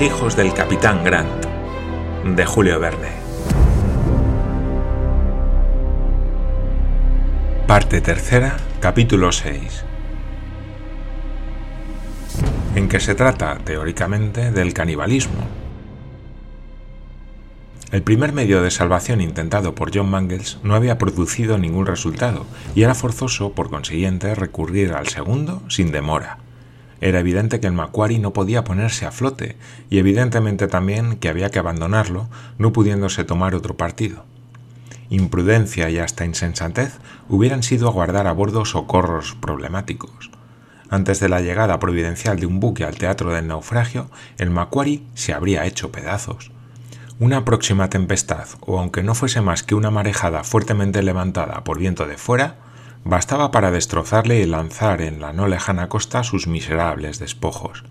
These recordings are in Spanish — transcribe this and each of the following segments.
Hijos del capitán Grant, de Julio Verne. Parte tercera, capítulo 6. En que se trata, teóricamente, del canibalismo. El primer medio de salvación intentado por John Mangles no había producido ningún resultado y era forzoso, por consiguiente, recurrir al segundo sin demora. Era evidente que el Macquarie no podía ponerse a flote y evidentemente también que había que abandonarlo, no pudiéndose tomar otro partido. Imprudencia y hasta insensatez hubieran sido aguardar a bordo socorros problemáticos. Antes de la llegada providencial de un buque al teatro del naufragio, el Macquarie se habría hecho pedazos. Una próxima tempestad, o aunque no fuese más que una marejada fuertemente levantada por viento de fuera, bastaba para destrozarle y lanzar en la no lejana costa sus miserables despojos.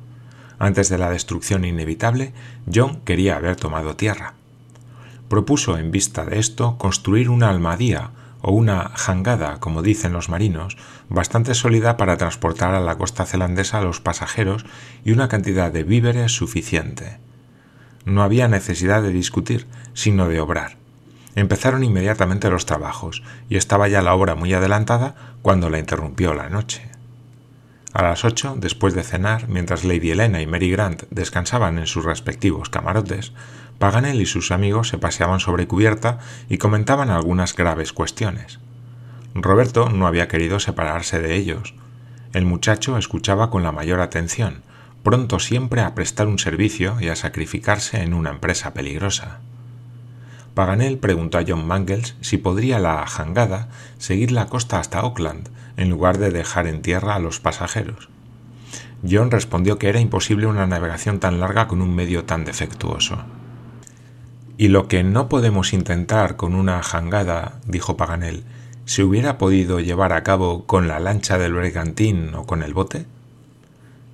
Antes de la destrucción inevitable, John quería haber tomado tierra. Propuso, en vista de esto, construir una almadía o una jangada, como dicen los marinos, bastante sólida para transportar a la costa zelandesa a los pasajeros y una cantidad de víveres suficiente. No había necesidad de discutir, sino de obrar. Empezaron inmediatamente los trabajos, y estaba ya la obra muy adelantada cuando la interrumpió la noche. A las ocho, después de cenar, mientras Lady Helena y Mary Grant descansaban en sus respectivos camarotes, Paganel y sus amigos se paseaban sobre cubierta y comentaban algunas graves cuestiones. Roberto no había querido separarse de ellos. El muchacho escuchaba con la mayor atención, pronto siempre a prestar un servicio y a sacrificarse en una empresa peligrosa. Paganel preguntó a John Mangles si podría la jangada seguir la costa hasta Auckland, en lugar de dejar en tierra a los pasajeros. John respondió que era imposible una navegación tan larga con un medio tan defectuoso. Y lo que no podemos intentar con una jangada, dijo Paganel, ¿se hubiera podido llevar a cabo con la lancha del bergantín o con el bote?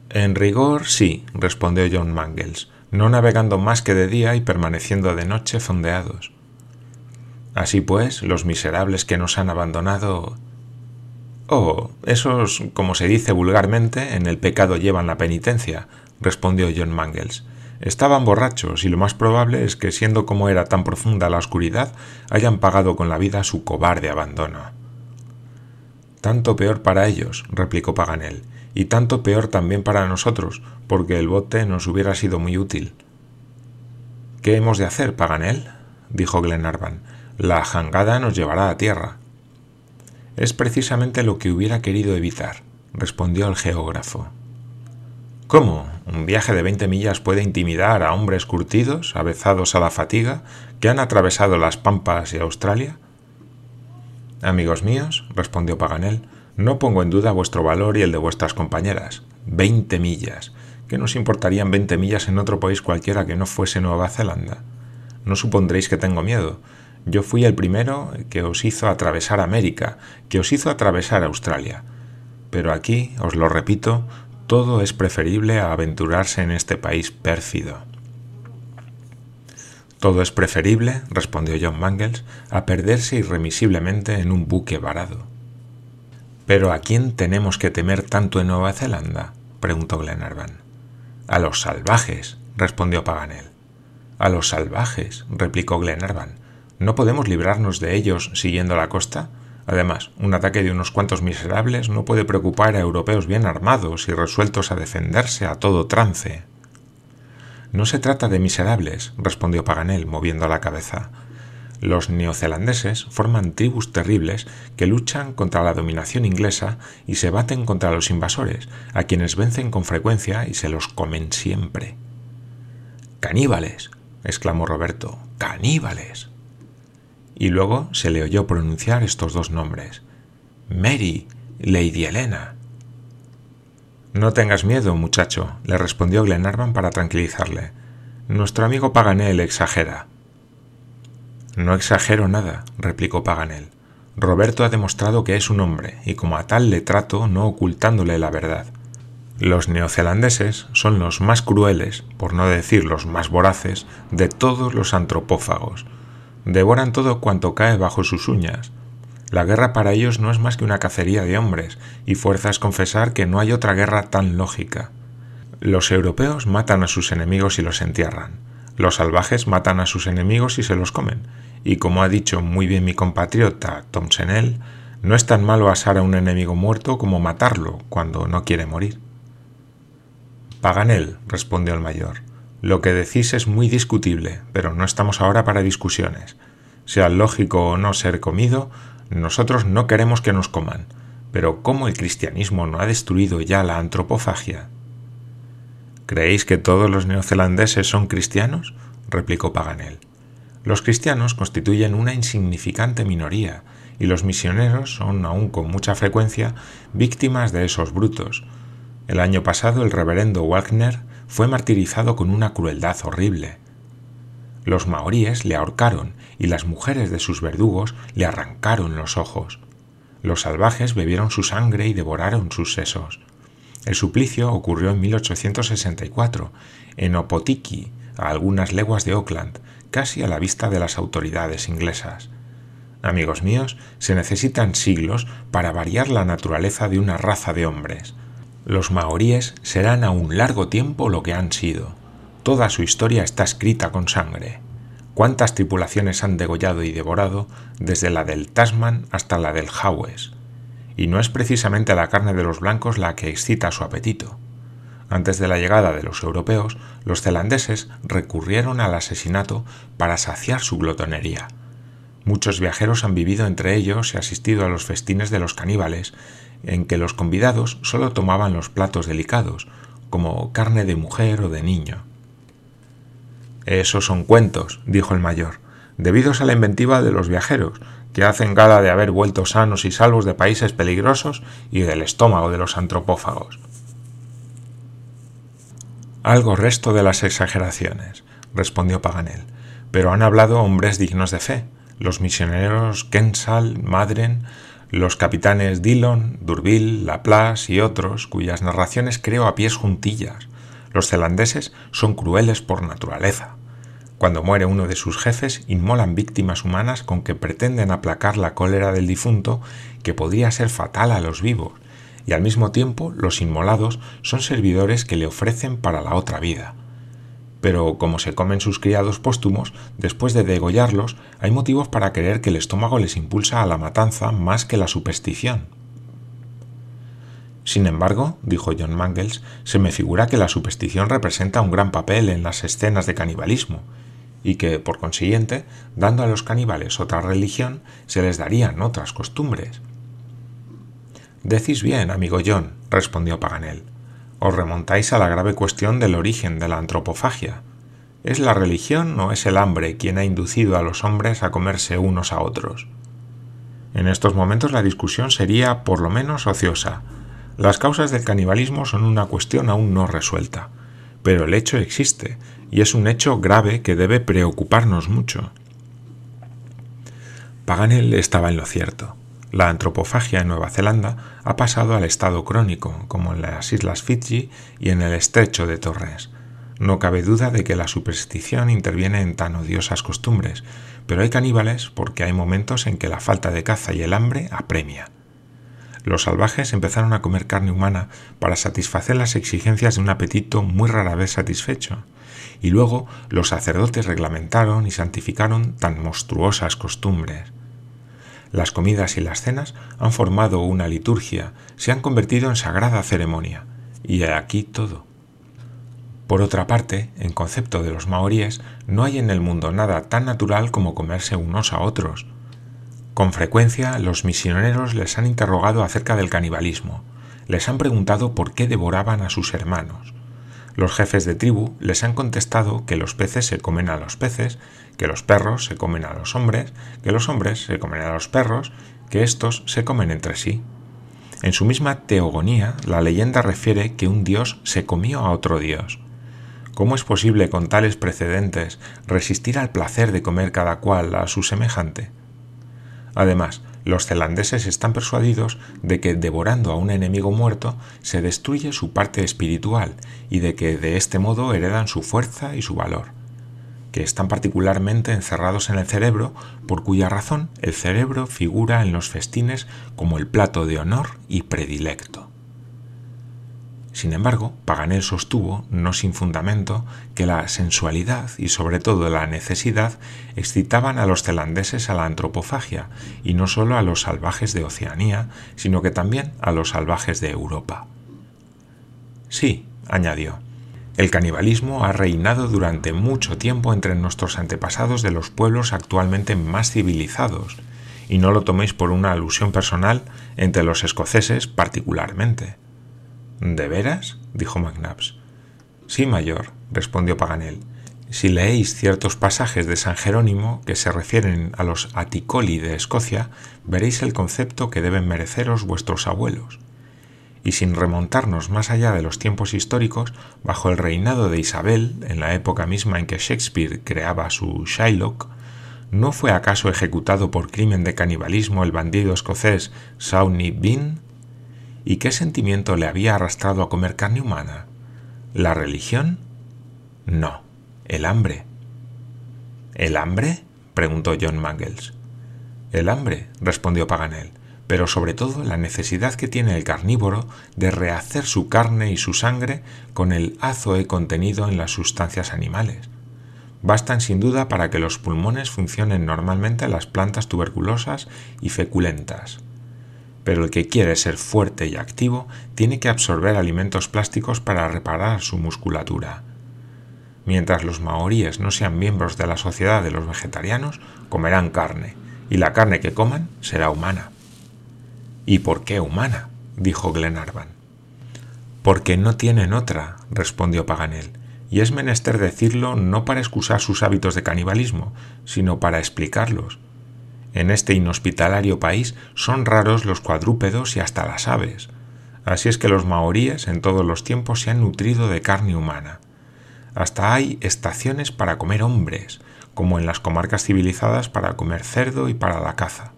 En rigor, sí, respondió John Mangles, no navegando más que de día y permaneciendo de noche fondeados. Así pues, los miserables que nos han abandonado... Oh, esos, como se dice vulgarmente, en el pecado llevan la penitencia, respondió John Mangles. Estaban borrachos y lo más probable es que, siendo como era tan profunda la oscuridad, hayan pagado con la vida su cobarde abandono. Tanto peor para ellos, replicó Paganel, y tanto peor también para nosotros, porque el bote nos hubiera sido muy útil. ¿Qué hemos de hacer, Paganel? dijo Glenarvan. La jangada nos llevará a tierra. Es precisamente lo que hubiera querido evitar, respondió el geógrafo. ¿Cómo? ¿Un viaje de veinte millas puede intimidar a hombres curtidos, avezados a la fatiga, que han atravesado las Pampas y Australia? Amigos míos, respondió Paganel, no pongo en duda vuestro valor y el de vuestras compañeras. Veinte millas. ¿Qué nos importarían veinte millas en otro país cualquiera que no fuese Nueva Zelanda? No supondréis que tengo miedo. Yo fui el primero que os hizo atravesar América, que os hizo atravesar Australia. Pero aquí, os lo repito, todo es preferible a aventurarse en este país pérfido. Todo es preferible, respondió John Mangles, a perderse irremisiblemente en un buque varado. ¿Pero a quién tenemos que temer tanto en Nueva Zelanda? preguntó Glenarvan. A los salvajes, respondió Paganel. A los salvajes, replicó Glenarvan. ¿No podemos librarnos de ellos siguiendo la costa? Además, un ataque de unos cuantos miserables no puede preocupar a europeos bien armados y resueltos a defenderse a todo trance. No se trata de miserables, respondió Paganel, moviendo la cabeza. Los neozelandeses forman tribus terribles que luchan contra la dominación inglesa y se baten contra los invasores, a quienes vencen con frecuencia y se los comen siempre. Caníbales, exclamó Roberto, caníbales. Y luego se le oyó pronunciar estos dos nombres. Mary, Lady Helena. No tengas miedo, muchacho, le respondió Glenarvan para tranquilizarle. Nuestro amigo Paganel exagera. No exagero nada, replicó Paganel. Roberto ha demostrado que es un hombre, y como a tal le trato no ocultándole la verdad. Los neozelandeses son los más crueles, por no decir los más voraces, de todos los antropófagos. Devoran todo cuanto cae bajo sus uñas. La guerra para ellos no es más que una cacería de hombres, y fuerza es confesar que no hay otra guerra tan lógica. Los europeos matan a sus enemigos y los entierran. Los salvajes matan a sus enemigos y se los comen. Y como ha dicho muy bien mi compatriota Tom no es tan malo asar a un enemigo muerto como matarlo cuando no quiere morir. Paganel, respondió el mayor, lo que decís es muy discutible, pero no estamos ahora para discusiones. Sea lógico o no ser comido, nosotros no queremos que nos coman. Pero ¿cómo el cristianismo no ha destruido ya la antropofagia? ¿Creéis que todos los neozelandeses son cristianos? replicó Paganel. Los cristianos constituyen una insignificante minoría, y los misioneros son aún con mucha frecuencia víctimas de esos brutos. El año pasado el reverendo Wagner fue martirizado con una crueldad horrible. Los maoríes le ahorcaron y las mujeres de sus verdugos le arrancaron los ojos. Los salvajes bebieron su sangre y devoraron sus sesos. El suplicio ocurrió en 1864, en Opotiki, a algunas leguas de Auckland, casi a la vista de las autoridades inglesas. Amigos míos, se necesitan siglos para variar la naturaleza de una raza de hombres. Los maoríes serán a un largo tiempo lo que han sido. Toda su historia está escrita con sangre. ¿Cuántas tripulaciones han degollado y devorado desde la del Tasman hasta la del Hawes? Y no es precisamente la carne de los blancos la que excita su apetito. Antes de la llegada de los europeos, los zelandeses recurrieron al asesinato para saciar su glotonería. Muchos viajeros han vivido entre ellos y asistido a los festines de los caníbales, en que los convidados solo tomaban los platos delicados, como carne de mujer o de niño. Esos son cuentos, dijo el mayor, debidos a la inventiva de los viajeros, que hacen gala de haber vuelto sanos y salvos de países peligrosos y del estómago de los antropófagos. Algo resto de las exageraciones, respondió Paganel, pero han hablado hombres dignos de fe, los misioneros Kensal, Madren, los capitanes Dillon, Durville, Laplace y otros, cuyas narraciones creo a pies juntillas. Los zelandeses son crueles por naturaleza. Cuando muere uno de sus jefes, inmolan víctimas humanas con que pretenden aplacar la cólera del difunto, que podría ser fatal a los vivos, y al mismo tiempo los inmolados son servidores que le ofrecen para la otra vida pero como se comen sus criados póstumos, después de degollarlos, hay motivos para creer que el estómago les impulsa a la matanza más que la superstición. Sin embargo, dijo John Mangles, se me figura que la superstición representa un gran papel en las escenas de canibalismo, y que, por consiguiente, dando a los caníbales otra religión, se les darían otras costumbres. Decís bien, amigo John, respondió Paganel os remontáis a la grave cuestión del origen de la antropofagia. ¿Es la religión o es el hambre quien ha inducido a los hombres a comerse unos a otros? En estos momentos la discusión sería por lo menos ociosa. Las causas del canibalismo son una cuestión aún no resuelta, pero el hecho existe, y es un hecho grave que debe preocuparnos mucho. Paganel estaba en lo cierto. La antropofagia en Nueva Zelanda ha pasado al estado crónico, como en las islas Fiji y en el estrecho de Torres. No cabe duda de que la superstición interviene en tan odiosas costumbres, pero hay caníbales porque hay momentos en que la falta de caza y el hambre apremia. Los salvajes empezaron a comer carne humana para satisfacer las exigencias de un apetito muy rara vez satisfecho, y luego los sacerdotes reglamentaron y santificaron tan monstruosas costumbres. Las comidas y las cenas han formado una liturgia, se han convertido en sagrada ceremonia, y aquí todo. Por otra parte, en concepto de los maoríes, no hay en el mundo nada tan natural como comerse unos a otros. Con frecuencia los misioneros les han interrogado acerca del canibalismo, les han preguntado por qué devoraban a sus hermanos. Los jefes de tribu les han contestado que los peces se comen a los peces, que los perros se comen a los hombres, que los hombres se comen a los perros, que éstos se comen entre sí. En su misma teogonía, la leyenda refiere que un dios se comió a otro dios. ¿Cómo es posible con tales precedentes resistir al placer de comer cada cual a su semejante? Además, los zelandeses están persuadidos de que devorando a un enemigo muerto se destruye su parte espiritual y de que de este modo heredan su fuerza y su valor, que están particularmente encerrados en el cerebro, por cuya razón el cerebro figura en los festines como el plato de honor y predilecto. Sin embargo, Paganel sostuvo, no sin fundamento, que la sensualidad y sobre todo la necesidad excitaban a los zelandeses a la antropofagia, y no solo a los salvajes de Oceanía, sino que también a los salvajes de Europa. Sí, añadió, el canibalismo ha reinado durante mucho tiempo entre nuestros antepasados de los pueblos actualmente más civilizados, y no lo toméis por una alusión personal entre los escoceses particularmente. ¿De veras? dijo McNabbs. Sí, mayor, respondió Paganel. Si leéis ciertos pasajes de San Jerónimo que se refieren a los Aticoli de Escocia, veréis el concepto que deben mereceros vuestros abuelos. Y sin remontarnos más allá de los tiempos históricos, bajo el reinado de Isabel, en la época misma en que Shakespeare creaba su Shylock, ¿no fue acaso ejecutado por crimen de canibalismo el bandido escocés Sawney Bean? ¿Y qué sentimiento le había arrastrado a comer carne humana? ¿La religión? No, el hambre. ¿El hambre? preguntó John Mangles. El hambre, respondió Paganel, pero sobre todo la necesidad que tiene el carnívoro de rehacer su carne y su sangre con el azoe contenido en las sustancias animales. Bastan sin duda para que los pulmones funcionen normalmente las plantas tuberculosas y feculentas pero el que quiere ser fuerte y activo tiene que absorber alimentos plásticos para reparar su musculatura. Mientras los maoríes no sean miembros de la sociedad de los vegetarianos, comerán carne, y la carne que coman será humana. ¿Y por qué humana? dijo Glenarvan. Porque no tienen otra, respondió Paganel, y es menester decirlo no para excusar sus hábitos de canibalismo, sino para explicarlos en este inhospitalario país son raros los cuadrúpedos y hasta las aves. Así es que los maoríes en todos los tiempos se han nutrido de carne humana. Hasta hay estaciones para comer hombres, como en las comarcas civilizadas para comer cerdo y para la caza.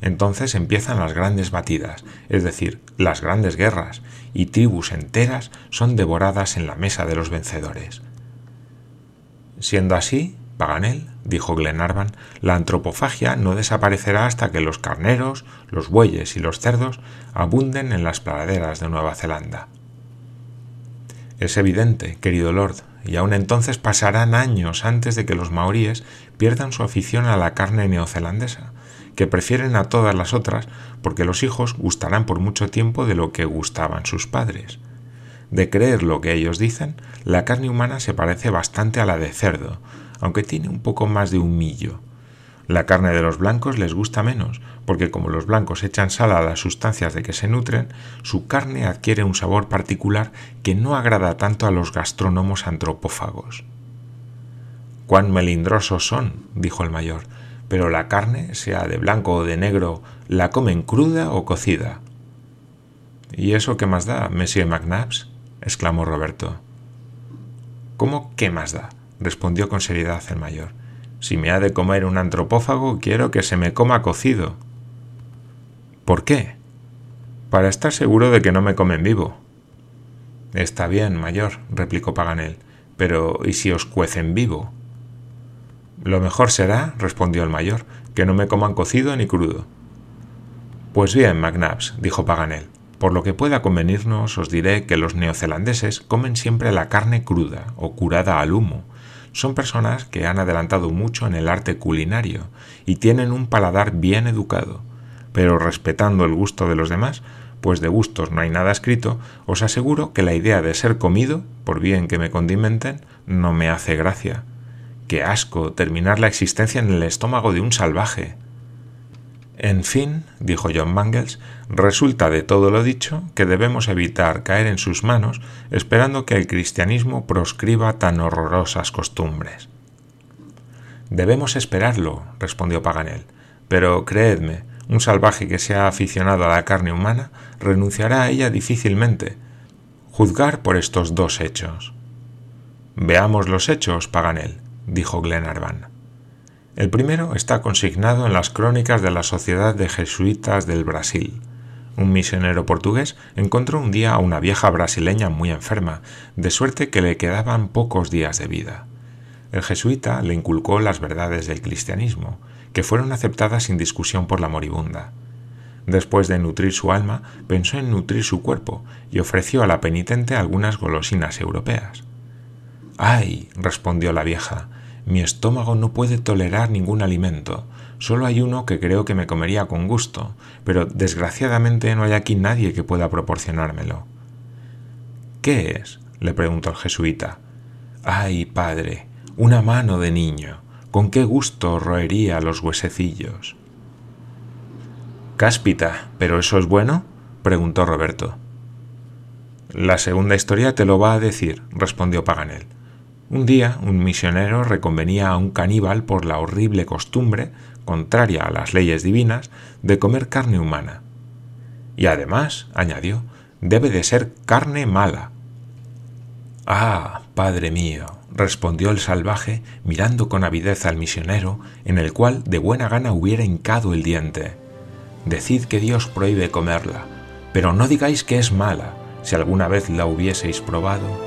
Entonces empiezan las grandes batidas, es decir, las grandes guerras, y tribus enteras son devoradas en la mesa de los vencedores. Siendo así, Paganel, dijo Glenarvan, la antropofagia no desaparecerá hasta que los carneros, los bueyes y los cerdos abunden en las praderas de Nueva Zelanda. Es evidente, querido Lord, y aun entonces pasarán años antes de que los maoríes pierdan su afición a la carne neozelandesa, que prefieren a todas las otras porque los hijos gustarán por mucho tiempo de lo que gustaban sus padres. De creer lo que ellos dicen, la carne humana se parece bastante a la de cerdo, aunque tiene un poco más de humillo. La carne de los blancos les gusta menos, porque como los blancos echan sal a las sustancias de que se nutren, su carne adquiere un sabor particular que no agrada tanto a los gastrónomos antropófagos. Cuán melindrosos son, dijo el mayor, pero la carne, sea de blanco o de negro, la comen cruda o cocida. ¿Y eso qué más da, Monsieur McNabbs? exclamó Roberto. ¿Cómo qué más da? Respondió con seriedad el mayor. Si me ha de comer un antropófago, quiero que se me coma cocido. ¿Por qué? Para estar seguro de que no me comen vivo. Está bien, mayor, replicó Paganel, pero ¿y si os cuecen vivo? Lo mejor será, respondió el mayor, que no me coman cocido ni crudo. Pues bien, McNabbs, dijo Paganel, por lo que pueda convenirnos os diré que los neozelandeses comen siempre la carne cruda o curada al humo, son personas que han adelantado mucho en el arte culinario y tienen un paladar bien educado, pero respetando el gusto de los demás, pues de gustos no hay nada escrito, os aseguro que la idea de ser comido, por bien que me condimenten, no me hace gracia. Qué asco terminar la existencia en el estómago de un salvaje. En fin, dijo John Mangles, resulta de todo lo dicho que debemos evitar caer en sus manos esperando que el cristianismo proscriba tan horrorosas costumbres. Debemos esperarlo, respondió Paganel, pero creedme, un salvaje que sea aficionado a la carne humana renunciará a ella difícilmente. Juzgar por estos dos hechos. Veamos los hechos, Paganel, dijo Glenarvan. El primero está consignado en las crónicas de la Sociedad de Jesuitas del Brasil. Un misionero portugués encontró un día a una vieja brasileña muy enferma, de suerte que le quedaban pocos días de vida. El jesuita le inculcó las verdades del cristianismo, que fueron aceptadas sin discusión por la moribunda. Después de nutrir su alma, pensó en nutrir su cuerpo y ofreció a la penitente algunas golosinas europeas. ¡Ay! respondió la vieja, mi estómago no puede tolerar ningún alimento. Solo hay uno que creo que me comería con gusto, pero desgraciadamente no hay aquí nadie que pueda proporcionármelo. ¿Qué es? le preguntó el jesuita. Ay, padre, una mano de niño. Con qué gusto roería los huesecillos. Cáspita, ¿pero eso es bueno? preguntó Roberto. La segunda historia te lo va a decir, respondió Paganel. Un día un misionero reconvenía a un caníbal por la horrible costumbre, contraria a las leyes divinas, de comer carne humana. Y además, añadió, debe de ser carne mala. Ah, padre mío, respondió el salvaje, mirando con avidez al misionero, en el cual de buena gana hubiera hincado el diente. Decid que Dios prohíbe comerla, pero no digáis que es mala. Si alguna vez la hubieseis probado,